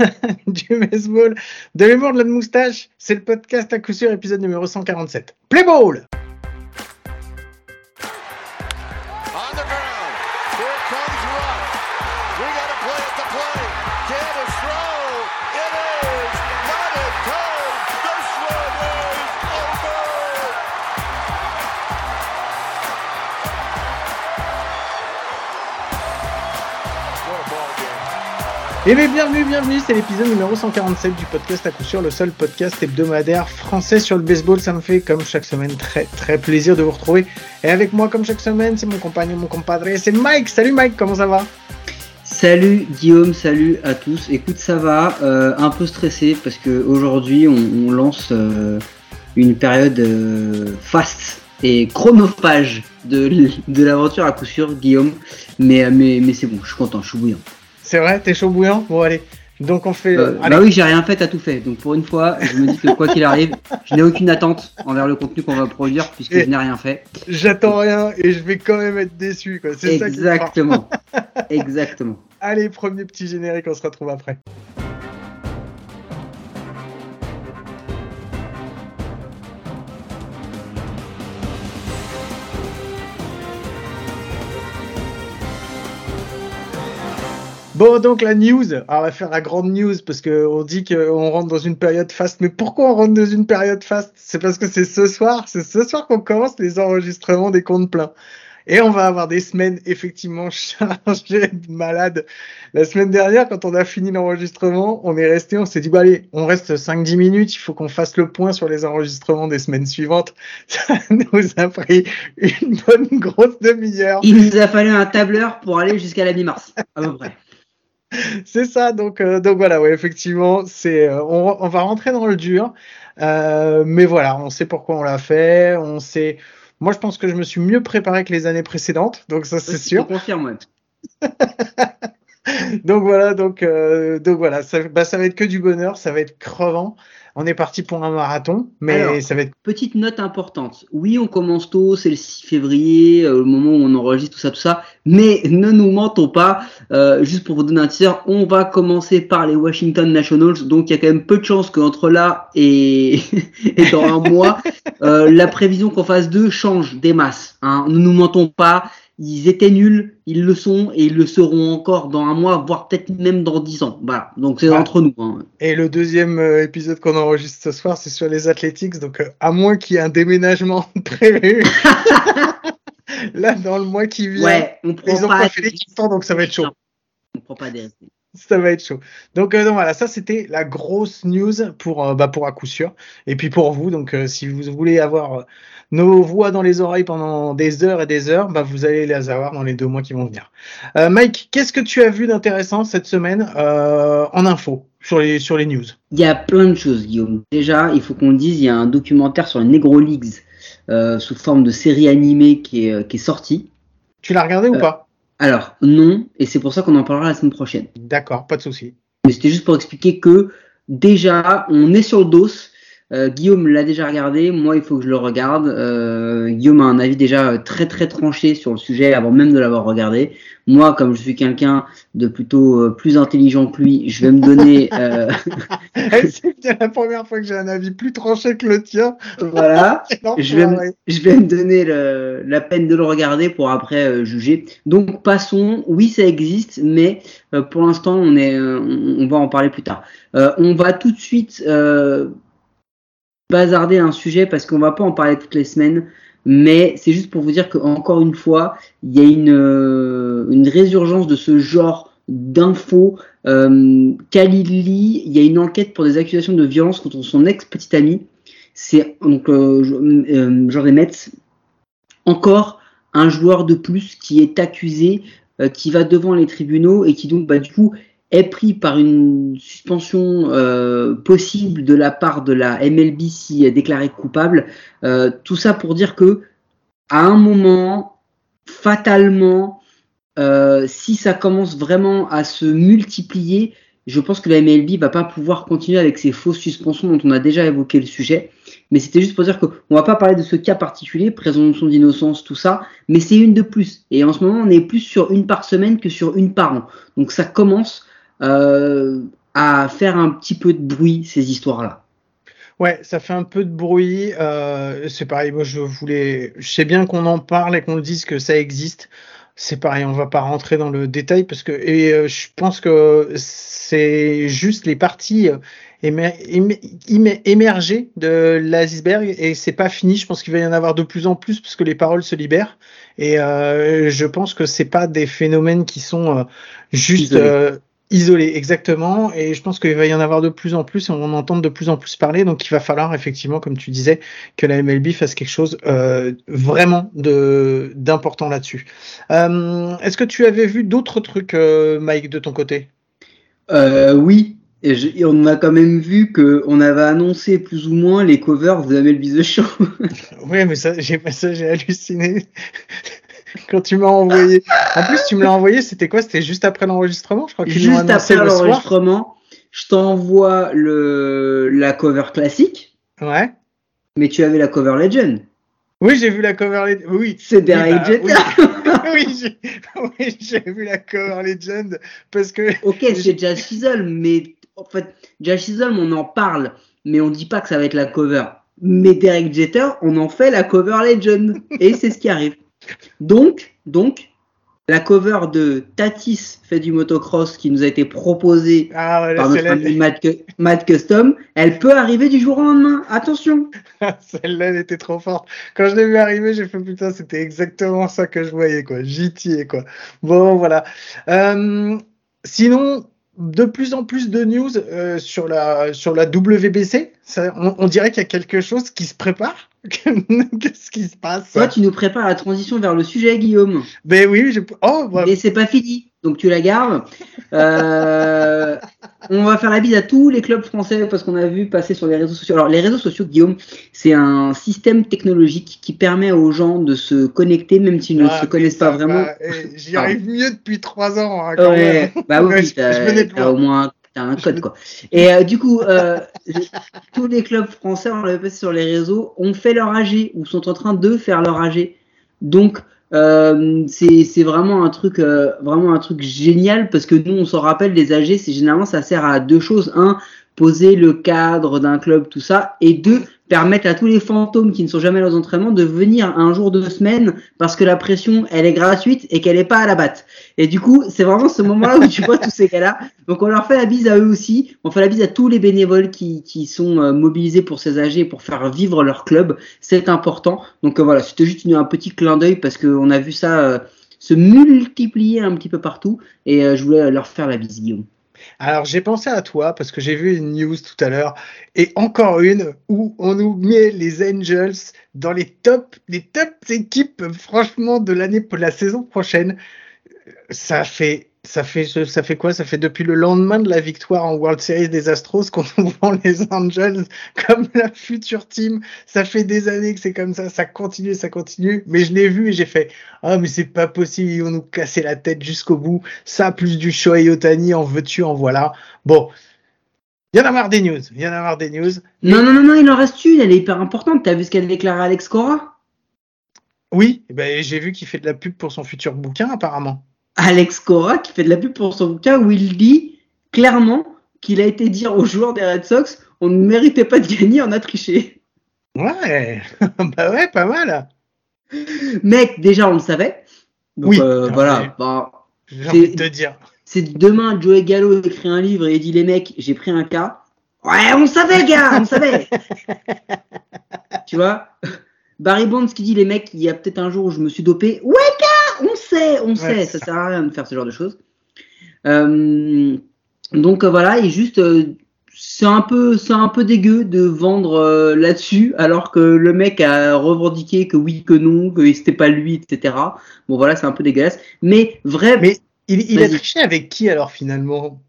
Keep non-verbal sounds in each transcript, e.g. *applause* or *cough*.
*laughs* du baseball, de l'humour de la moustache. C'est le podcast à coup sûr, épisode numéro 147. Play ball! Et bien, bienvenue, bienvenue, c'est l'épisode numéro 147 du podcast à coup sûr, le seul podcast hebdomadaire français sur le baseball. Ça me fait comme chaque semaine très très plaisir de vous retrouver. Et avec moi comme chaque semaine, c'est mon compagnon, mon compadre, c'est Mike. Salut Mike, comment ça va? Salut Guillaume, salut à tous. Écoute, ça va, euh, un peu stressé parce qu'aujourd'hui on, lance euh, une période euh, fast et chronophage de, de l'aventure à coup sûr, Guillaume. Mais, mais, mais c'est bon, je suis content, je suis bouillant. C'est vrai, t'es chaud bouillant? Bon, allez. Donc on fait. Euh, bah oui, j'ai rien fait, t'as tout fait. Donc pour une fois, je me dis que quoi qu'il arrive, *laughs* je n'ai aucune attente envers le contenu qu'on va produire puisque je n'ai rien fait. J'attends rien et je vais quand même être déçu. Quoi. Exactement. *laughs* Exactement. Allez, premier petit générique, on se retrouve après. Bon, donc la news, Alors, on va faire la grande news parce qu'on dit qu'on rentre dans une période fast. Mais pourquoi on rentre dans une période fast C'est parce que c'est ce soir, c'est ce soir qu'on commence les enregistrements des comptes pleins. Et on va avoir des semaines effectivement *laughs* chargées de malades. La semaine dernière, quand on a fini l'enregistrement, on est resté, on s'est dit, bah allez, on reste 5-10 minutes, il faut qu'on fasse le point sur les enregistrements des semaines suivantes. *laughs* Ça nous a pris une bonne grosse demi-heure. Il nous a fallu un tableur pour aller jusqu'à la mi-mars, à peu près *laughs* c'est ça, donc, euh, donc voilà, ouais, effectivement, c'est, euh, on, va rentrer dans le dur, euh, mais voilà, on sait pourquoi on l'a fait, on sait. Moi, je pense que je me suis mieux préparé que les années précédentes, donc ça, c'est sûr. Je confirme, *laughs* donc voilà, donc, donc voilà, ça, bah, ça va être que du bonheur, ça va être crevant. On est parti pour un marathon, mais ça va être. Petite note importante. Oui, on commence tôt, c'est le 6 février, euh, le moment où on enregistre tout ça, tout ça. Mais ne nous mentons pas. Euh, juste pour vous donner un tir, on va commencer par les Washington Nationals. Donc il y a quand même peu de chances qu'entre là et, *laughs* et dans un mois, *laughs* euh, la prévision qu'on fasse deux change des masses. Hein. Ne nous mentons pas ils étaient nuls, ils le sont et ils le seront encore dans un mois, voire peut-être même dans dix ans. Voilà, donc c'est entre nous. Hein. Et le deuxième euh, épisode qu'on enregistre ce soir, c'est sur les Athletics, donc euh, à moins qu'il y ait un déménagement *laughs* prévu. *laughs* Là, dans le mois qui vient, ouais, on prend ils ont pas, fait l'équipe donc ça va être chaud. On prend pas des *laughs* ça va être chaud. Donc, euh, donc voilà, ça c'était la grosse news pour, bah, pour à coup sûr. Et puis pour vous, donc si vous voulez avoir nos voix dans les oreilles pendant des heures et des heures, bah, vous allez les avoir dans les deux mois qui vont venir. Euh, Mike, qu'est-ce que tu as vu d'intéressant cette semaine euh, en info sur les, sur les news? Il y a plein de choses, Guillaume. Déjà, il faut qu'on dise, il y a un documentaire sur les Negro Leagues euh, sous forme de série animée qui est, qui est sorti. Tu l'as regardé ou pas? Alors, non, et c'est pour ça qu'on en parlera la semaine prochaine. D'accord, pas de souci. Mais c'était juste pour expliquer que déjà, on est sur le dos euh, Guillaume l'a déjà regardé, moi il faut que je le regarde. Euh, Guillaume a un avis déjà très très tranché sur le sujet avant même de l'avoir regardé. Moi, comme je suis quelqu'un de plutôt euh, plus intelligent que lui, je vais me donner. *laughs* C'est la première fois que j'ai un avis plus tranché que le tien. Voilà. *laughs* je, vais me, je vais me donner la peine de le regarder pour après juger. Donc passons. Oui, ça existe, mais pour l'instant, on est, on, va en parler plus tard. on va tout de suite bazarder un sujet parce qu'on va pas en parler toutes les semaines, mais c'est juste pour vous dire qu'encore une fois, il y a une, euh, une résurgence de ce genre d'infos. Euh, Kalili, il y a une enquête pour des accusations de violence contre son ex-petite amie. C'est donc euh, euh Mets. Encore un joueur de plus qui est accusé, euh, qui va devant les tribunaux et qui donc bah, du coup est pris par une suspension euh, possible de la part de la MLB si déclaré coupable. Euh, tout ça pour dire que à un moment, fatalement, euh, si ça commence vraiment à se multiplier, je pense que la MLB va pas pouvoir continuer avec ces fausses suspensions dont on a déjà évoqué le sujet. Mais c'était juste pour dire qu'on va pas parler de ce cas particulier, présomption d'innocence, tout ça, mais c'est une de plus. Et en ce moment, on est plus sur une par semaine que sur une par an. Donc ça commence à faire un petit peu de bruit ces histoires-là. Ouais, ça fait un peu de bruit. Euh, c'est pareil, moi je voulais, je sais bien qu'on en parle et qu'on dise que ça existe. C'est pareil, on va pas rentrer dans le détail parce que et euh, je pense que c'est juste les parties euh, émergées de l'iceberg et c'est pas fini. Je pense qu'il va y en avoir de plus en plus parce que les paroles se libèrent et euh, je pense que c'est pas des phénomènes qui sont euh, juste euh, Isolé, exactement. Et je pense qu'il va y en avoir de plus en plus et on en entend de plus en plus parler. Donc il va falloir effectivement, comme tu disais, que la MLB fasse quelque chose euh, vraiment de d'important là-dessus. Euh, Est-ce que tu avais vu d'autres trucs, euh, Mike, de ton côté? Euh, Oui. Et, je, et, on a quand même vu que on avait annoncé plus ou moins les covers de MLB The Show. *laughs* oui, mais ça, j'ai ça, j'ai halluciné quand tu m'as envoyé. En plus, tu me l'as envoyé, c'était quoi? C'était juste après l'enregistrement Je crois qu'ils Juste après l'enregistrement, je t'envoie le la cover classique. Ouais. Mais tu avais la cover legend. Oui, j'ai vu la cover legend. Oui. C'est Derek oui, bah, oui, *laughs* oui j'ai vu la cover legend parce que. Ok, c'est Jazz Chisholm, mais en fait, Jazz Chisholm, on en parle, mais on dit pas que ça va être la cover. Mais Derek Jeter, on en fait la cover legend. Et c'est ce qui arrive. Donc, donc, la cover de Tatis fait du motocross qui nous a été proposée ah, ouais, par notre ami Matt, Matt, Custom, elle peut arriver du jour au lendemain. Attention. *laughs* Celle-là, elle était trop forte. Quand je l'ai vu arriver, j'ai fait putain, c'était exactement ça que je voyais, quoi. JT, quoi. Bon, voilà. Euh, sinon, de plus en plus de news euh, sur la sur la WBC. Ça, on, on, dirait qu'il y a quelque chose qui se prépare. *laughs* Qu'est-ce qui se passe? Toi, tu nous prépares la transition vers le sujet, Guillaume. Ben oui, je... oh, bah... Et c'est pas fini, donc tu la gardes. Euh, on va faire la bise à tous les clubs français parce qu'on a vu passer sur les réseaux sociaux. Alors, les réseaux sociaux, Guillaume, c'est un système technologique qui permet aux gens de se connecter même s'ils ne ah, se connaissent pas vraiment. Bah, J'y arrive mieux depuis trois ans. Hein, quand ouais, même. bah oui, *laughs* t'as au moins T'as un code quoi. *laughs* Et euh, du coup, euh, *laughs* tous les clubs français, on l'a passé sur les réseaux, ont fait leur AG ou sont en train de faire leur AG. Donc euh, c'est vraiment un truc euh, vraiment un truc génial parce que nous on s'en rappelle les AG, c'est généralement ça sert à deux choses. Un, poser le cadre d'un club, tout ça, et deux, permettre à tous les fantômes qui ne sont jamais aux entraînements de venir un jour de semaine parce que la pression elle est gratuite et qu'elle n'est pas à la batte. Et du coup, c'est vraiment ce moment-là où tu vois tous ces cas-là. Donc on leur fait la bise à eux aussi. On fait la bise à tous les bénévoles qui, sont euh, mobilisés pour ces âgés pour faire vivre leur club. C'est important. Donc euh, voilà, c'était juste un petit clin d'œil parce qu'on a vu ça euh, se multiplier un petit peu partout et je voulais leur faire la bise, Guillaume. Alors j'ai pensé à toi parce que j'ai vu une news tout à l'heure et encore une où on nous met les Angels dans les top les top équipes franchement de l'année pour la saison prochaine. Ça fait ça fait ça fait quoi? Ça fait depuis le lendemain de la victoire en World Series des Astros qu'on *laughs* vend les Angels comme la future team. Ça fait des années que c'est comme ça, ça continue, ça continue. Mais je l'ai vu et j'ai fait ah mais c'est pas possible, ils vont nous casser la tête jusqu'au bout. Ça plus du Shohei Otani, en veux-tu, en voilà. Bon. Il y en a marre des news. Il y en a marre des news. Non, non, non, non, il en reste une. Elle est hyper importante. T'as vu ce qu'a déclaré Alex Cora? Oui, ben, j'ai vu qu'il fait de la pub pour son futur bouquin, apparemment. Alex Cora qui fait de la pub pour son bouquin où il dit clairement qu'il a été dire aux joueurs des Red Sox on ne méritait pas de gagner, on a triché. Ouais, *laughs* bah ouais, pas mal. Mec, déjà on le savait. Donc, oui, euh, voilà. Bah, J'ai envie de te dire. C'est demain, Joey Gallo écrit un livre et il dit les mecs, j'ai pris un cas. Ouais, on savait, gars, on savait. *laughs* tu vois? Barry Bonds qui dit les mecs, il y a peut-être un jour où je me suis dopé. Ouais, gars sait, on sait, ça sert à rien de faire ce genre de choses. Euh, donc euh, voilà, et juste, euh, c'est un peu, c'est un peu dégueu de vendre là-dessus, alors que le mec a revendiqué que oui, que non, que c'était pas lui, etc. Bon voilà, c'est un peu dégueulasse. Mais vrai. Mais il, a triché avec qui alors finalement?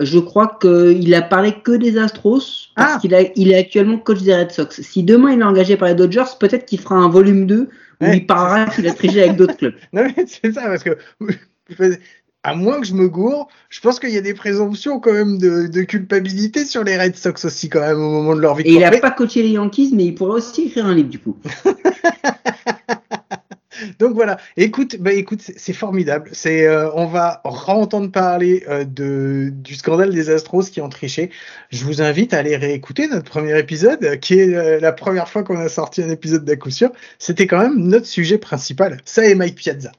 Je crois qu'il a parlé que des Astros parce ah. qu'il il est actuellement coach des Red Sox. Si demain il est engagé par les Dodgers, peut-être qu'il fera un volume 2 où il parlera qu'il a triché avec d'autres clubs. *laughs* Non mais c'est ça parce que *laughs* à moins que je me gourre, je pense qu'il y a des présomptions quand même de, culpabilité sur les Red Sox aussi quand même au moment de leur victoire. Et il n'a pas coaché les Yankees, mais il pourrait aussi écrire un livre du coup. *laughs* Donc voilà. Écoute, bah écoute, c'est formidable. C'est, euh, on va entendre parler euh, de du scandale des Astros qui ont triché. Je vous invite à aller réécouter notre premier épisode, qui est euh, la première fois qu'on a sorti un épisode d'à coup sûr. C'était quand même notre sujet principal. Ça et Mike Piazza.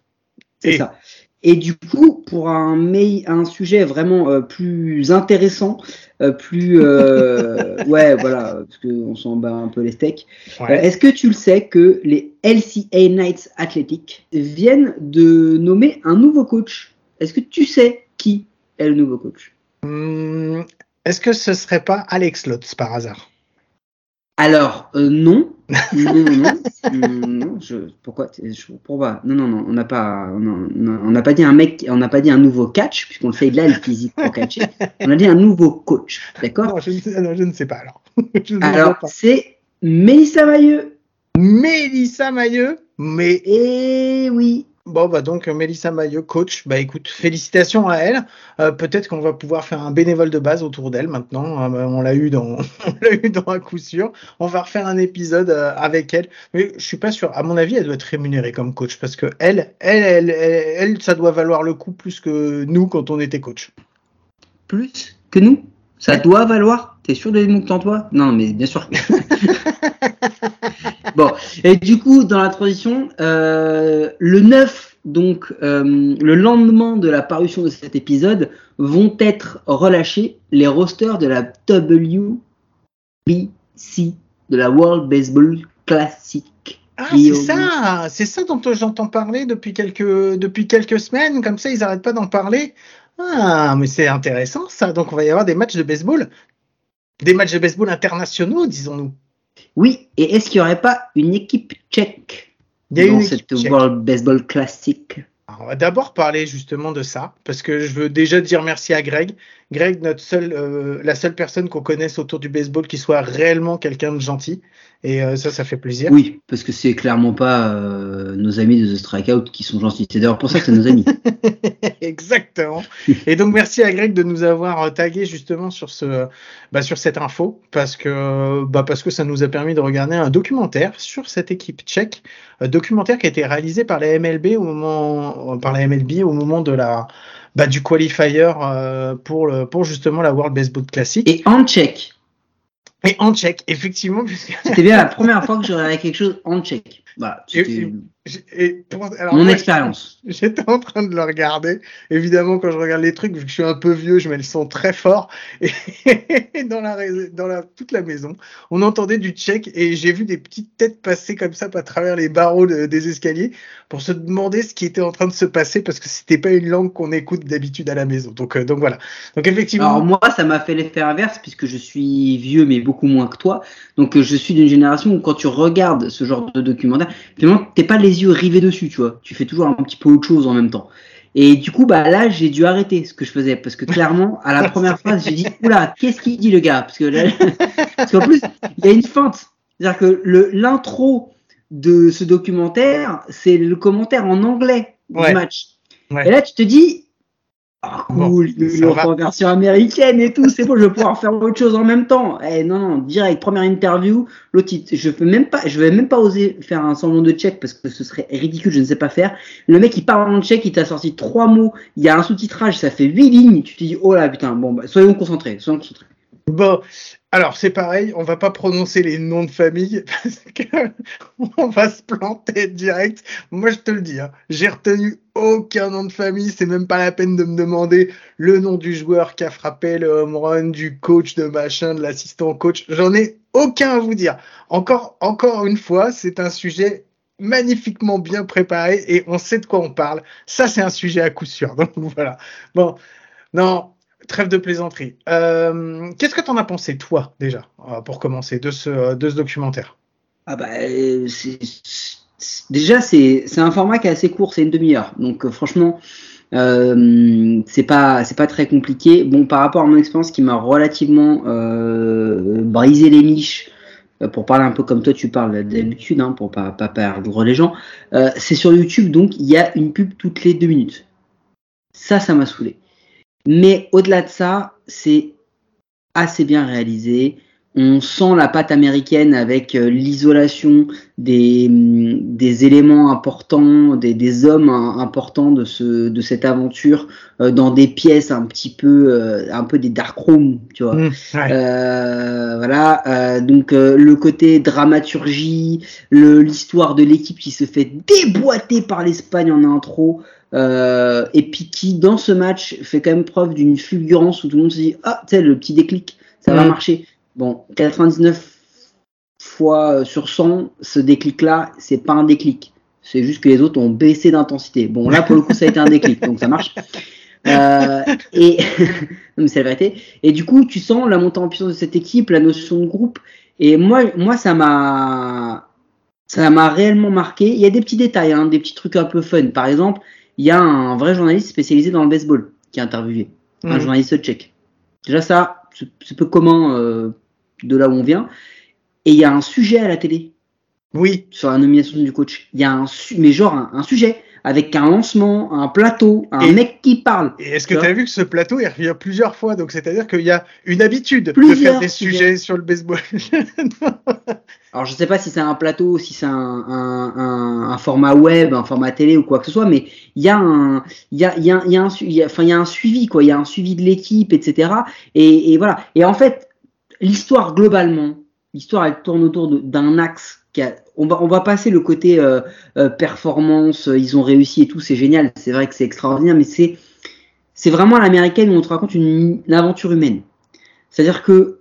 C'est ça. Et du coup, pour un, un sujet vraiment euh, plus intéressant, euh, plus euh, *laughs* ouais voilà, parce qu'on s'en bat un peu les steaks. Est-ce que tu le sais que les LCA Knights Athletic viennent de nommer un nouveau coach? Est-ce que tu sais qui est le nouveau coach? Hmm, Est-ce que ce serait pas Alex Lutz par hasard? Alors, euh, *laughs* non. non, non, non. non je, pourquoi je, pourquoi Non, non, non. On n'a pas, on n'a pas dit un mec, on n'a pas dit un nouveau catch, puisqu'on le fait de là, le physique pour catcher. On a dit un nouveau coach. D'accord? Je, je, ne sais pas alors. *laughs* alors, c'est Mélissa Mailleux. Mélissa Mailleux Mais. Eh oui. Bon, bah donc Mélissa Maillot, coach, bah écoute, félicitations à elle. Euh, peut-être qu'on va pouvoir faire un bénévole de base autour d'elle maintenant. Euh, on l'a eu dans, *laughs* on l'a eu dans un coup sûr. On va refaire un épisode euh, avec elle. Mais je suis pas sûr. À mon avis, elle doit être rémunérée comme coach parce que elle, elle, elle, elle, ça doit valoir le coup plus que nous quand on était coach. Plus que nous? Ça doit valoir? T'es sûr de mon toi? Non, mais bien sûr. *laughs* bon, et du coup, dans la transition, euh, le 9, donc euh, le lendemain de la parution de cet épisode, vont être relâchés les rosters de la WBC, de la World Baseball Classic. Ah, c'est ça, c'est ça dont j'entends parler depuis quelques, depuis quelques semaines, comme ça ils n'arrêtent pas d'en parler. Ah, mais c'est intéressant ça. Donc on va y avoir des matchs de baseball des matchs de baseball internationaux, disons-nous. Oui, et est-ce qu'il n'y aurait pas une équipe tchèque dans cette World Baseball Classic? On va d'abord parler justement de ça, parce que je veux déjà dire merci à Greg. Greg, notre seul, euh, la seule personne qu'on connaisse autour du baseball qui soit réellement quelqu'un de gentil. Et euh, ça, ça fait plaisir. Oui, parce que c'est clairement pas euh, nos amis de The Strikeout qui sont gentils. C'est d'ailleurs pour ça que c'est nos amis. *laughs* Exactement. Et donc merci à Greg de nous avoir tagué justement sur ce, bah, sur cette info, parce que, bah, parce que ça nous a permis de regarder un documentaire sur cette équipe tchèque, un documentaire qui a été réalisé par la MLB au moment, par la MLB au moment de la bah, du qualifier euh, pour, le, pour justement la World Baseball Classic. Et en tchèque. Et en tchèque, effectivement. C'était bien la première fois que je quelque chose en tchèque. Voilà, Mon expérience. *laughs* J'étais en train de le regarder. Évidemment, quand je regarde les trucs, vu que je suis un peu vieux, je mets le son très fort. Et *laughs* dans, la, dans la, toute la maison, on entendait du tchèque et j'ai vu des petites têtes passer comme ça à travers les barreaux des escaliers pour se demander ce qui était en train de se passer parce que c'était pas une langue qu'on écoute d'habitude à la maison. Donc, euh, donc voilà. Donc effectivement. Alors moi, ça m'a fait l'effet inverse puisque je suis vieux mais beaucoup moins que toi. Donc euh, je suis d'une génération où quand tu regardes ce genre de documentaire, finalement, t'es pas les yeux rivés dessus, tu vois. Tu fais toujours un petit peu autre chose en même temps. Et du coup, bah là, j'ai dû arrêter ce que je faisais parce que clairement, à la *laughs* première phrase, j'ai dit oula, qu'est-ce qu'il dit le gars? Parce que là, *laughs* parce qu'en plus, il y a une feinte. C'est-à-dire que le l'intro de ce documentaire, c'est le commentaire en anglais du match. Et là, tu te dis, ah, cool, bon, version américaine et tout, c'est bon, je vais pouvoir faire autre chose en même temps. Eh, non, non, direct, première interview, l'autre, je vais même pas, je vais même pas oser faire un semblant de tchèque parce que ce serait ridicule, je ne sais pas faire. Le mec, il parle en tchèque, il t'a sorti trois mots, il y a un sous-titrage, ça fait huit lignes, tu te dis, oh là, putain, bon, bah, soyons concentrés, soyons concentrés. Bon, alors c'est pareil, on va pas prononcer les noms de famille *laughs* parce qu'on va se planter direct. Moi je te le dis, hein, j'ai retenu aucun nom de famille, c'est même pas la peine de me demander le nom du joueur qui a frappé le home run, du coach, de machin, de l'assistant coach. J'en ai aucun à vous dire. Encore, encore une fois, c'est un sujet magnifiquement bien préparé et on sait de quoi on parle. Ça c'est un sujet à coup sûr. *laughs* Donc voilà. Bon, non, Trêve de plaisanterie. Euh, qu'est-ce que tu en as pensé, toi, déjà, euh, pour commencer, de ce, ce documentaire? Ah bah, déjà, c'est un format qui est assez court, c'est une demi-heure. Donc, euh, franchement, c'est pas très compliqué. Bon, par rapport à mon expérience qui m'a relativement brisé les miches, pour parler un peu comme toi tu parles d'habitude, hein, pour pas, pas perdre les gens, c'est sur YouTube, donc il y a une pub toutes les deux minutes. Ça, ça m'a saoulé. Mais au-delà de ça, c'est assez bien réalisé. On sent la patte américaine avec euh, l'isolation des, mm, des, éléments importants, des, des, hommes importants de, ce, de cette aventure euh, dans des pièces un petit peu, euh, un peu des dark rooms, tu vois. Mmh, voilà. donc le côté dramaturgie, l'histoire de l'équipe qui se fait déboîter par l'Espagne en intro. et puis qui dans ce match fait quand même preuve d'une fulgurance où tout le monde se dit ah tu sais le petit déclic ça va mmh. marcher Bon, 99 fois sur 100, ce déclic-là, c'est pas un déclic. C'est juste que les autres ont baissé d'intensité. Bon, là, pour le coup, ça a été un déclic, donc ça marche. Euh, et *laughs* mais c'est la vérité. Et du coup, tu sens la montée en puissance de cette équipe, la notion de groupe. Et moi, moi, ça m'a, ça m'a réellement marqué. Il y a des petits détails, hein, des petits trucs un peu fun. Par exemple, il y a un vrai journaliste spécialisé dans le baseball qui a interviewé, un mmh. journaliste tchèque. Déjà ça, c'est peu commun euh, de là où on vient. Et il y a un sujet à la télé. Oui. Sur la nomination du coach. Il y a un, mais genre un, sujet avec un lancement, un plateau, un mec qui parle. Et est-ce que tu as vu que ce plateau, il revient plusieurs fois? Donc, c'est-à-dire qu'il y a une habitude de faire des sujets sur le baseball. *laughs* Alors, je sais pas si c'est un plateau, si c'est un, un, un, format web, un format télé ou quoi que ce soit, mais il y a un, il y a, y a, y a un, enfin, il y a un suivi, quoi. Il y a un suivi de l'équipe, etc. Et, et voilà. Et en fait, l'histoire globalement, l'histoire elle tourne autour d'un axe a, on va on va passer le côté euh, euh, performance, euh, ils ont réussi et tout, c'est génial, c'est vrai que c'est extraordinaire, mais c'est c'est vraiment à l'américaine où on te raconte une, aventure humaine. C'est-à-dire que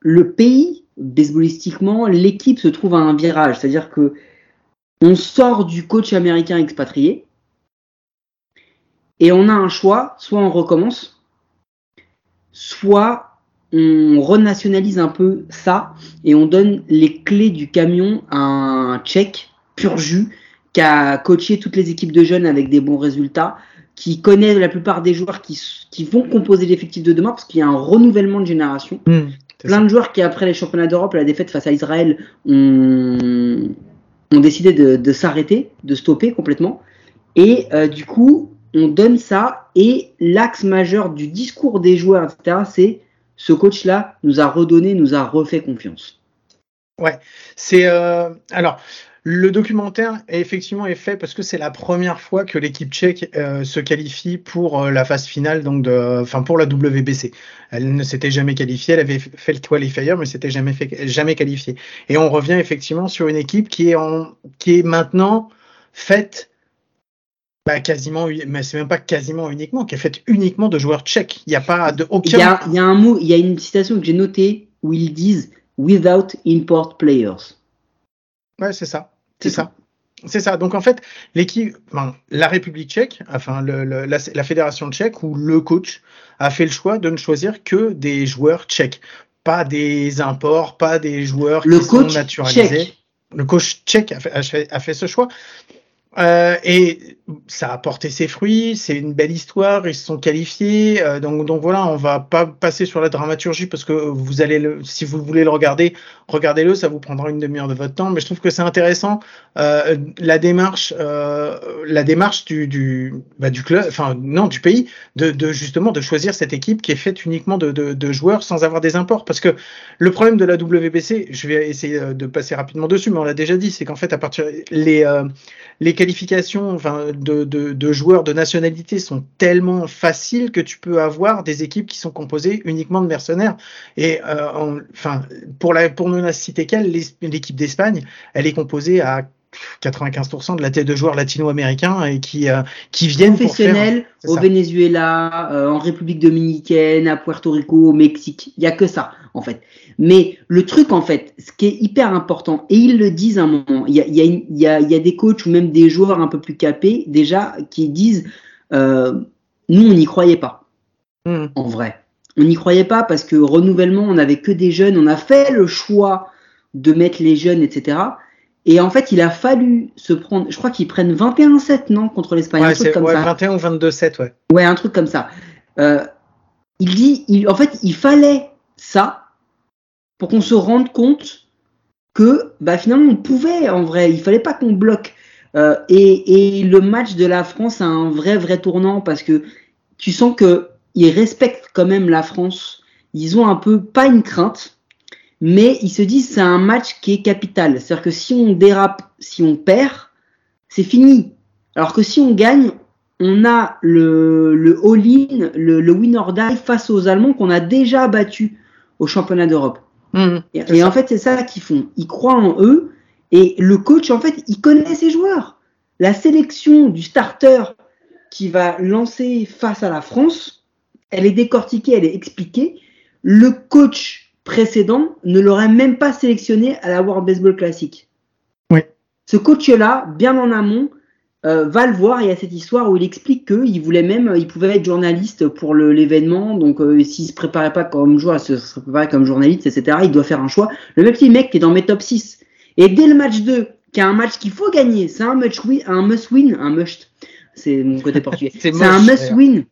le pays, baseballistiquement, l'équipe se trouve à un virage. C'est-à-dire que on sort du coach américain expatrié et on a un choix, soit on recommence, soit on renationalise un peu ça et on donne les clés du camion à un tchèque pur jus qui a coaché toutes les équipes de jeunes avec des bons résultats, qui connaît la plupart des joueurs qui, qui vont composer l'effectif de demain parce qu'il y a un renouvellement de génération. Mmh, Plein de joueurs qui, après les championnats d'Europe et la défaite face à Israël, ont, ont décidé de, de s'arrêter, de stopper complètement. Et euh, du coup, on donne ça et l'axe majeur du discours des joueurs, etc., c'est ce coach-là nous a redonné, nous a refait confiance. Ouais, c'est euh, alors le documentaire est effectivement est fait parce que c'est la première fois que l'équipe tchèque euh, se qualifie pour euh, la phase finale, donc de, enfin pour la WBC. Elle ne s'était jamais qualifiée, elle avait fait le qualifier, mais s'était jamais fait, jamais qualifiée. Et on revient effectivement sur une équipe qui est en, qui est maintenant faite bah, quasiment, mais c'est même pas quasiment uniquement, qui est faite uniquement de joueurs tchèques. Il n'y a pas de aucun. Il y a, il y a un mot, il y a une citation que j'ai notée où ils disent without import players. Ouais, c'est ça. C'est ça. C'est ça. Donc en fait, l'équipe, enfin, la République tchèque, enfin le, la, la, fédération tchèque ou le coach a fait le choix de ne choisir que des joueurs tchèques, pas des imports, pas des joueurs le qui coach sont naturalisés. Tchèque. Le coach tchèque a fait, a fait, a fait ce choix. Euh, et ça a porté ses fruits, c'est une belle histoire, ils se sont qualifiés. Euh, donc, donc voilà, on va pas passer sur la dramaturgie parce que vous allez, le, si vous voulez le regarder, regardez-le, ça vous prendra une demi-heure de votre temps. Mais je trouve que c'est intéressant euh, la démarche, la démarche du, bah, du club, enfin non, du pays, de, de, justement de choisir cette équipe qui est faite uniquement de, de, de, joueurs sans avoir des imports. Parce que le problème de la WBC, je vais essayer de passer rapidement dessus, mais on l'a déjà dit, c'est qu'en fait à partir les les qualifications enfin, de, de, de, joueurs de nationalité sont tellement faciles que tu peux avoir des équipes qui sont composées uniquement de mercenaires. Et euh, enfin, pour, la, pour ne citer qu'elle, l'équipe d'Espagne, elle est composée à 95% de la tête de joueurs latino-américains et qui euh, qui viennent professionnels au Venezuela, euh, en République dominicaine, à Puerto Rico, au Mexique. Il y a que ça en fait. Mais le truc en fait, ce qui est hyper important et ils le disent à un moment, il y a, y a, y a, y a des coachs ou même des joueurs un peu plus capés déjà qui disent euh, nous on n'y croyait pas. Mmh. En vrai, on n'y croyait pas parce que renouvellement, on n'avait que des jeunes, on a fait le choix de mettre les jeunes, etc. Et en fait, il a fallu se prendre, je crois qu'ils prennent 21-7, non, contre l'Espagne. Ouais, c'est ouais, 21 ou 22-7, ouais. Ouais, un truc comme ça. Euh, il dit, il, en fait, il fallait ça pour qu'on se rende compte que bah, finalement, on pouvait, en vrai, il fallait pas qu'on bloque. Euh, et, le match de la France a un vrai, vrai tournant parce que tu sens que ils respectent quand même la France. Ils ont un peu, pas une crainte, mais ils se disent c'est un match qui est capital. C'est-à-dire que si on dérape, si on perd, c'est fini. Alors que si on gagne, on a le, le all-in, le, le die face aux Allemands qu'on a déjà battus au championnat d'Europe. Mmh, Et, en fait, c'est ça qu'ils font. Ils croient en eux et le coach, en fait, il connaît ses joueurs. La sélection du starter qui va lancer face à la France, elle est décortiquée, elle est expliquée. Le coach précédent ne l'aurait même pas sélectionné à la World Baseball Classic. Oui. Ce coach-là, bien en amont, euh, va le voir. Il y a cette histoire où il explique qu'il voulait même, il pouvait être journaliste pour l'événement. Donc, euh, s'il se préparait pas comme joueur, se se préparait comme journaliste, etc. Il doit faire un choix. Le même petit mec qui est dans mes top 6. Et dès le match 2, qui est un match qu'il faut gagner, c'est un must win, un must win, un must. C'est mon côté portugais. *laughs* C'est un must win.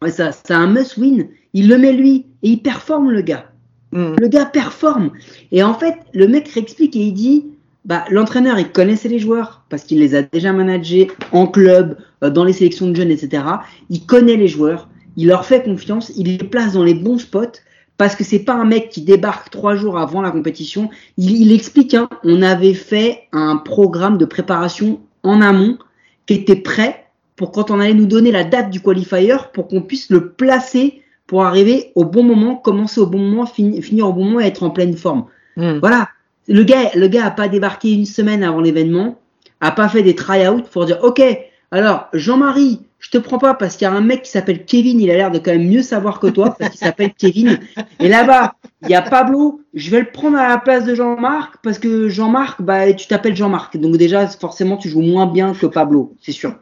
Ouais, ça, c'est un must win. Il le met lui et il performe le gars. Mmh. Le gars performe. Et en fait, le mec réexplique et il dit bah, l'entraîneur, il connaissait les joueurs parce qu'il les a déjà managés en club, euh, dans les sélections de jeunes, etc. Il connaît les joueurs, il leur fait confiance, il les place dans les bons spots parce que c'est pas un mec qui débarque trois jours avant la compétition. Il, il explique, hein, on avait fait un programme de préparation en amont qui était prêt pour quand on allait nous donner la date du qualifier pour qu'on puisse le placer pour arriver au bon moment, commencer au bon moment, fini- finir au bon moment et être en pleine forme. Mmh. Voilà. Le gars, le gars a pas débarqué une semaine avant l'événement, a pas fait des try-outs pour dire, OK, alors, Jean-Marie, je te prends pas parce qu'il y a un mec qui s'appelle Kevin, il a l'air de quand même mieux savoir que toi parce qu'il s'appelle Kevin. Et là-bas, il y a Pablo, je vais le prendre à la place de Jean-Marc parce que Jean-Marc, bah, tu t'appelles Jean-Marc. Donc déjà, forcément, tu joues moins bien que Pablo, c'est sûr.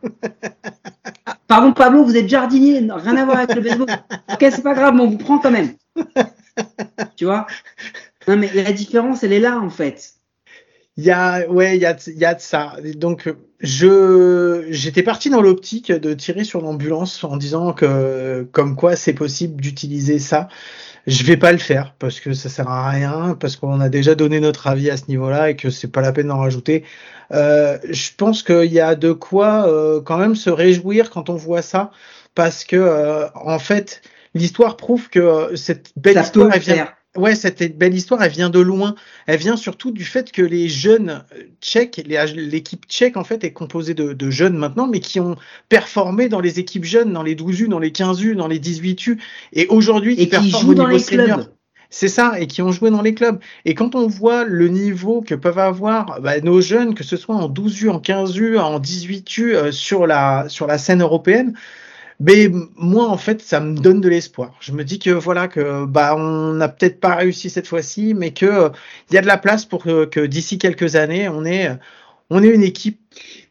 Pardon, Pablo, vous êtes jardinier, rien à voir avec le baseball. Ok, c'est pas grave, mais on vous prend quand même. Tu vois? Non, mais la différence, elle est là, en fait. Il y a, ouais, il y a, y a de ça. Donc, je, j'étais parti dans l'optique de tirer sur l'ambulance en disant que, comme quoi, c'est possible d'utiliser ça. Je vais pas le faire parce que ça sert à rien, parce qu'on a déjà donné notre avis à ce niveau-là et que c'est pas la peine d'en rajouter. Euh, je pense qu'il y a de quoi euh, quand même se réjouir quand on voit ça, parce que euh, en fait, l'histoire prouve que euh, cette belle Ça histoire, elle vient. Ouais, cette belle histoire, elle vient de loin. Elle vient surtout du fait que les jeunes euh, tchèques, l'équipe tchèque en fait est composée de, de jeunes maintenant, mais qui ont performé dans les équipes jeunes, dans les 12U, dans les 15U, dans les 18U, et aujourd'hui qui qui performent dans les senior. clubs. C'est ça, et qui ont joué dans les clubs. Et quand on voit le niveau que peuvent avoir bah, nos jeunes, que ce soit en 12U, en 15U, en 18U, euh, sur la sur la scène européenne, mais moi, en fait, ça me donne de l'espoir. Je me dis que voilà que bah on n'a peut-être pas réussi cette fois-ci, mais que euh, il y a de la place pour que, que d'ici quelques années, on est on est une équipe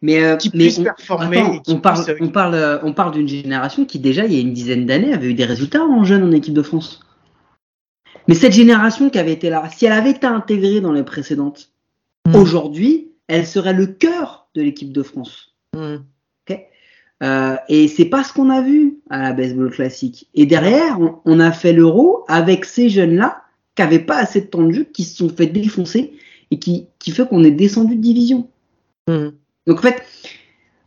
Mais, euh, qui mais puisse on, performer. attends, et qui on parle, puisse- on parle, euh, on parle d'une génération qui déjà il y a une dizaine d'années avait eu des résultats en jeune en équipe de France. Mais cette génération qui avait été là, si elle avait été intégrée dans les précédentes, Mm. aujourd'hui, elle serait le cœur de l'équipe de France. Mm. Euh, et c'est pas ce qu'on a vu à la baseball classique. Et derrière, on, on a fait l'euro avec ces jeunes-là qui avaient pas assez de temps de jeu, qui se sont fait défoncer et qui, qui fait qu'on est descendu de division. Mm. Donc en fait,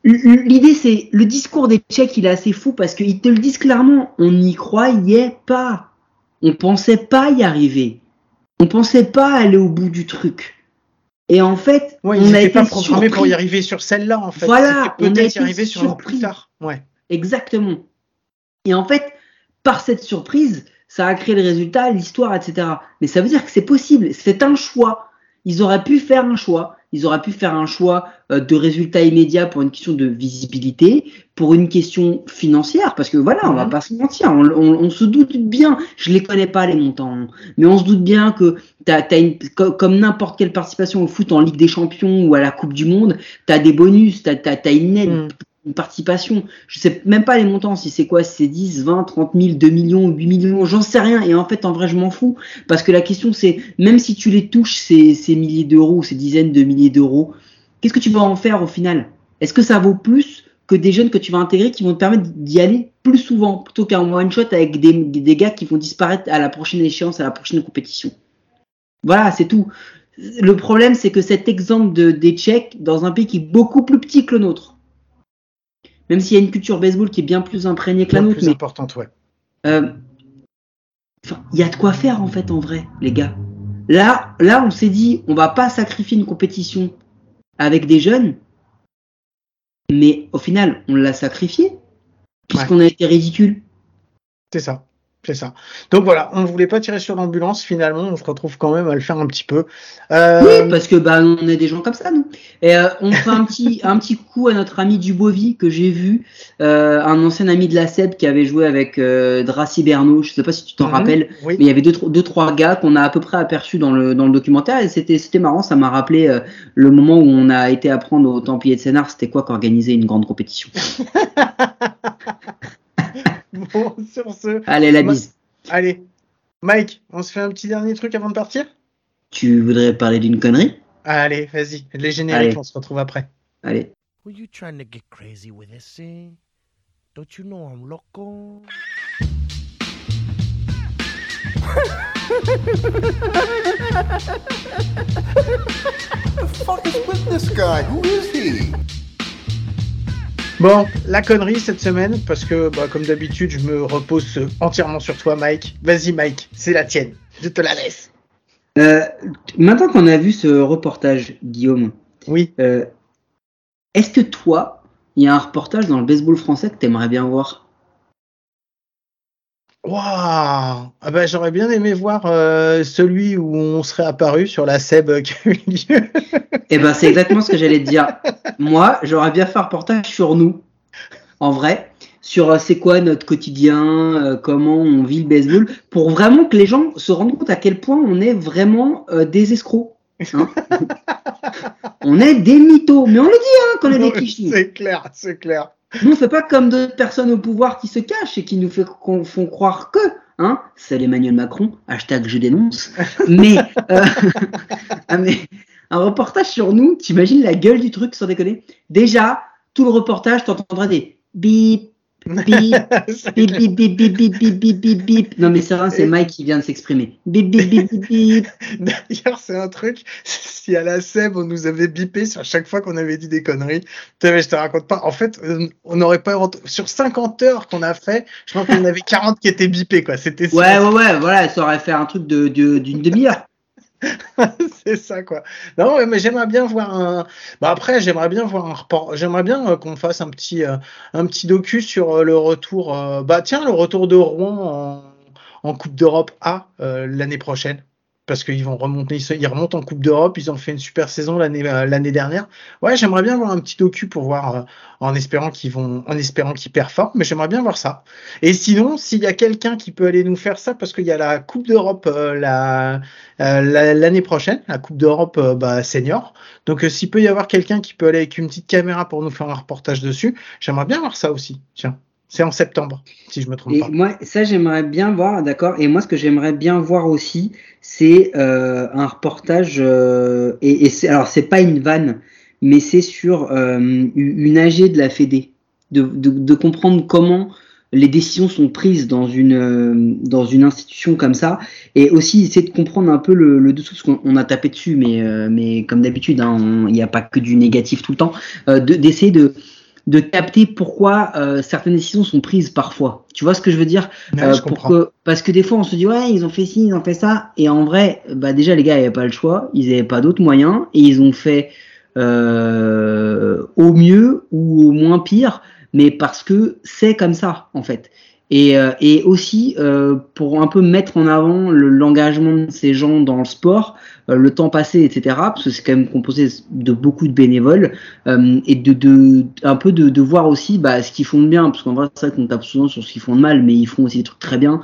l'idée c'est le discours des Tchèques, il est assez fou parce qu'ils te le disent clairement, on n'y croyait pas. On pensait pas y arriver. On pensait pas aller au bout du truc. Et en fait, Ouais, on a été pas programmés pour y arriver sur celle-là, en fait. Voilà, peut-être y arriver sur une plus surpris. tard. Ouais. Exactement. Et en fait, par cette surprise, ça a créé le résultat, l'histoire, etc. Mais ça veut dire que c'est possible. C'est un choix. Ils auraient pu faire un choix. Ils auraient pu faire un choix euh, de résultat immédiat pour une question de visibilité, pour une question financière, parce que voilà, on va Mhm. pas se mentir, on, on- on se doute bien, je les connais pas les montants, hein, mais on se doute bien que t'as, t'as une, co- comme n'importe quelle participation au foot en Ligue des Champions ou à la Coupe du Monde, tu as des bonus, tu as, une aide, Mm. Une participation. Je sais même pas les montants, si c'est quoi, si c'est 10, 20, 30 000, 2 millions, 8 millions, j'en sais rien. Et en fait, en vrai, je m'en fous. Parce que la question, c'est, même si tu les touches, ces, ces milliers d'euros, ces dizaines de milliers d'euros, qu'est-ce que tu vas en faire au final? Est-ce que ça vaut plus que des jeunes que tu vas intégrer qui vont te permettre d'y aller plus souvent, plutôt qu'un one-shot avec des, des gars qui vont disparaître à la prochaine échéance, à la prochaine compétition? Voilà, c'est tout. Le problème, c'est que cet exemple de, des Tchèques, dans un pays qui est beaucoup plus petit que le nôtre, même s'il y a une culture baseball qui est bien plus imprégnée que la nôtre, plus mais importante, ouais. euh, il y a de quoi faire en fait en vrai, les gars. Là, là, on s'est dit, on va pas sacrifier une compétition avec des jeunes, mais au final, on l'a sacrifié puisqu'on a été ridicule. C'est ça. C'est ça. Donc voilà, on ne voulait pas tirer sur l'ambulance. Finalement, on se retrouve quand même à le faire un petit peu. Euh... Oui, parce que bah on est des gens comme ça, nous. Et euh, on fait un petit *laughs* un petit coup à notre ami Dubovi que j'ai vu, euh, un ancien ami de la SEB qui avait joué avec Dracy Berno. Je sais pas si tu t'en Mhm, rappelles, oui. mais il y avait deux, tro- deux trois gars qu'on a à peu près aperçus dans le dans le documentaire et c'était c'était marrant. Ça m'a rappelé le moment où on a été apprendre aux Templiers de Sénart. C'était quoi qu'organiser une grande compétition. *laughs* *laughs* Bon, sur ce, Allez la Ma- bise. allez, Mike, on se fait un petit dernier truc avant de partir? Tu voudrais parler d'une connerie? Allez, vas-y, les génériques, Allez. on se retrouve après. Allez. Were you trying to get crazy with this thing? Don't you know I'm loco? fuck is with this guy? Who is he? Bon, la connerie cette semaine, parce que bah, comme d'habitude, je me repose entièrement sur toi, Mike. Vas-y, Mike, c'est la tienne. Je te la laisse. Euh, maintenant qu'on a vu ce reportage, Guillaume, Oui. euh, est-ce que toi, il y a un reportage dans le baseball français que tu aimerais bien voir? Waouh ah bah, J'aurais bien aimé voir euh, celui où on serait apparu sur la SEB qui a eu lieu. Eh ben, c'est exactement ce que j'allais te dire. Moi, j'aurais bien fait un reportage sur nous, en vrai, sur euh, c'est quoi notre quotidien, euh, comment on vit le baseball, pour vraiment que les gens se rendent compte à quel point on est vraiment euh, des escrocs. hein. *laughs* on est des mythos, mais on le dit hein, qu'on est des clichés. c'est clair, c'est clair. Nous, on fait pas comme d'autres personnes au pouvoir qui se cachent et qui nous fait, font croire que, hein, c'est Emmanuel Macron, hashtag je dénonce. *laughs* Mais, euh, *laughs* ah, mais un reportage sur nous, t'imagines la gueule du truc sans déconner Déjà, tout le reportage, t'entendras des bip, bip, bip, bip, bip, bip, bip, bip, bip, bip, bip. Non mais c'est vrai, c'est Mike qui vient de s'exprimer. Bip, bip, bip, bip, bip. D'ailleurs, c'est un truc, si à la SEB, on nous avait bipé sur chaque fois qu'on avait dit des conneries, tu sais, mais je te raconte pas. En fait, euh, on n'aurait pas, sur 50 heures qu'on a fait, je pense qu'on avait 40 qui étaient bipés, quoi. C'était Ouais, ouais, ouais, voilà, ça aurait fait un truc de, de- d'une demi-heure. *laughs* c'est ça, quoi. Non, mais j'aimerais bien voir un. Bah après, j'aimerais bien voir un report. J'aimerais bien euh, qu'on fasse un petit, euh, un petit docu sur euh, le retour. Bah tiens, le retour de Rouen en, Coupe d'Europe A l'année prochaine. Parce qu'ils vont remonter, ils, remontent en Coupe d'Europe, ils ont fait une super saison l'année euh, l'année dernière. Ouais, j'aimerais bien voir un petit docu pour voir, euh, en espérant qu'ils vont, en espérant qu'ils performent, mais j'aimerais bien voir ça. Et sinon, s'il y a quelqu'un qui peut aller nous faire ça, parce qu'il y a la Coupe d'Europe euh, la, la- l'année prochaine, la Coupe d'Europe bah, senior. Donc, s'il peut y avoir quelqu'un qui peut aller avec une petite caméra pour nous faire un reportage dessus, j'aimerais bien voir ça aussi. Tiens, c'est en septembre, si je me trompe Et pas. moi, ça, j'aimerais bien voir, d'accord. Et moi, ce que j'aimerais bien voir aussi, c'est euh, un reportage. euh, et et alors, c'est pas une vanne, mais c'est sur euh, une AG de la Fédé, de, de, de comprendre comment les décisions sont prises dans une euh, dans une institution comme ça, et aussi essayer de comprendre un peu le, le dessous, parce qu'on on a tapé dessus, mais mais comme d'habitude, hein, il n'y a pas que du négatif tout le temps, de- d'essayer de de capter pourquoi euh, certaines décisions sont prises parfois. Tu vois ce que je veux dire? Ouais, Euh, je pour comprends. que, Parce que des fois, on se dit, ouais, ils ont fait ci, ils ont fait ça. Et en vrai, bah, déjà, les gars, ils n'avaient pas le choix. Ils n'avaient pas d'autres moyens. Et ils ont fait euh, au mieux ou au moins pire. Mais parce que c'est comme ça, en fait. Et, euh, et aussi, euh, pour un peu mettre en avant le- l'engagement de ces gens dans le sport, euh, le temps passé, etc. Parce que c'est quand même composé de beaucoup de bénévoles. et de, de un peu de, de voir aussi bah, ce qu'ils font de bien parce qu'en vrai c'est vrai qu'on tape souvent sur ce qu'ils font de mal mais ils font aussi des trucs très bien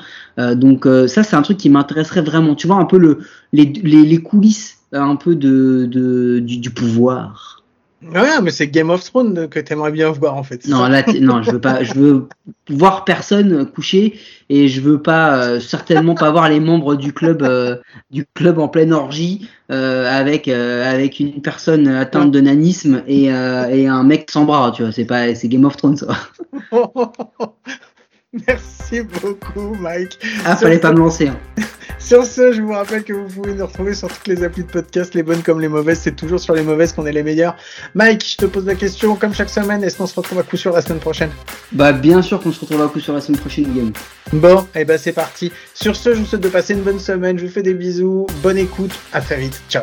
donc ça c'est un truc qui m'intéresserait vraiment tu vois un peu le les, les, les coulisses un peu de, de du, du pouvoir Ouais, mais c'est Game of Thrones que t'aimerais bien voir en fait. non là non je veux pas je veux voir personne coucher et je veux pas euh, certainement pas voir les membres du club euh, du club en pleine orgie euh, avec avec une personne atteinte de nanisme et, et un mec sans bras tu vois c'est pas c'est Game of Thrones ça *laughs* Merci beaucoup, Mike. Ah, fallait pas me lancer. hein. Sur ce, je vous rappelle que vous pouvez nous retrouver sur toutes les applis de podcast, les bonnes comme les mauvaises. C'est toujours sur les mauvaises qu'on est les meilleurs. Mike, je te pose la question, comme chaque semaine, est-ce qu'on se retrouve à coup sûr la semaine prochaine? Bah bien sûr qu'on se retrouve à coup sur la semaine prochaine, Guillaume. Bon, et eh ben c'est parti. Sur ce, je vous souhaite de passer une bonne semaine. Je vous fais des bisous. Bonne écoute. À très vite. Ciao.